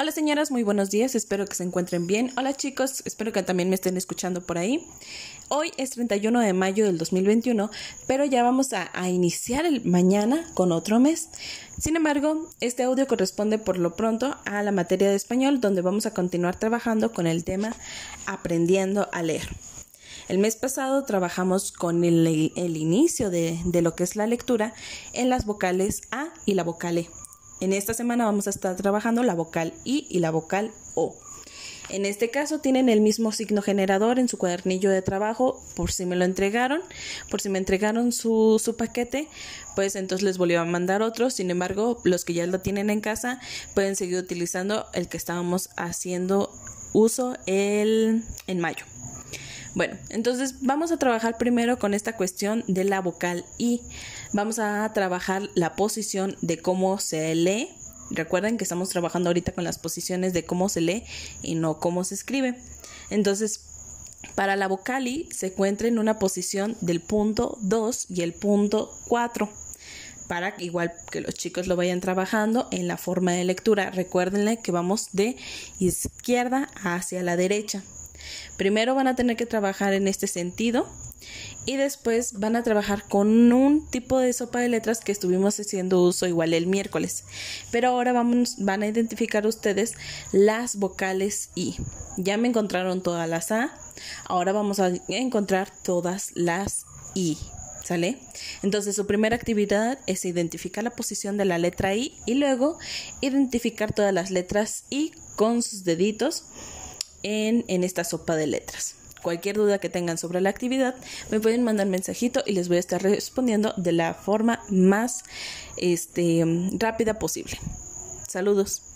Hola señoras, muy buenos días, espero que se encuentren bien. Hola chicos, espero que también me estén escuchando por ahí. Hoy es 31 de mayo del 2021, pero ya vamos a, iniciar el mañana con otro mes. Sin embargo, este audio corresponde por lo pronto a la materia de español, donde vamos a continuar trabajando con el tema aprendiendo a leer. El mes pasado trabajamos con el, el inicio de, de lo que es la lectura en las vocales A y la vocal E. En esta semana vamos a estar trabajando la vocal I y la vocal O. En este caso tienen el mismo signo generador en su cuadernillo de trabajo, por si me lo entregaron, por si me entregaron su, su, paquete, pues entonces les volví a mandar otro. Sin embargo, los que ya lo tienen en casa pueden seguir utilizando el que estábamos haciendo uso el, en mayo. Bueno, entonces vamos a trabajar primero con esta cuestión de la vocal I. Vamos a trabajar la posición de cómo se lee. Recuerden que estamos trabajando ahorita con las posiciones de cómo se lee y no cómo se escribe. Entonces, para la vocal I se encuentra en una posición del punto 2 y el punto 4 para igual que los chicos lo vayan trabajando en la forma de lectura. Recuérdenle que vamos de izquierda hacia la derecha. Primero van a tener que trabajar en este sentido y después van a trabajar con un tipo de sopa de letras que estuvimos haciendo uso igual el miércoles. Pero ahora van a identificar ustedes las vocales I. Ya me encontraron todas las A, ahora vamos a encontrar todas las I. ¿Sale? Entonces su primera actividad es identificar la posición de la letra I y luego identificar todas las letras I con sus deditos en, esta sopa de letras. Cualquier duda que tengan sobre la actividad, me pueden mandar mensajito y les voy a estar respondiendo de la forma más este, rápida posible. Saludos.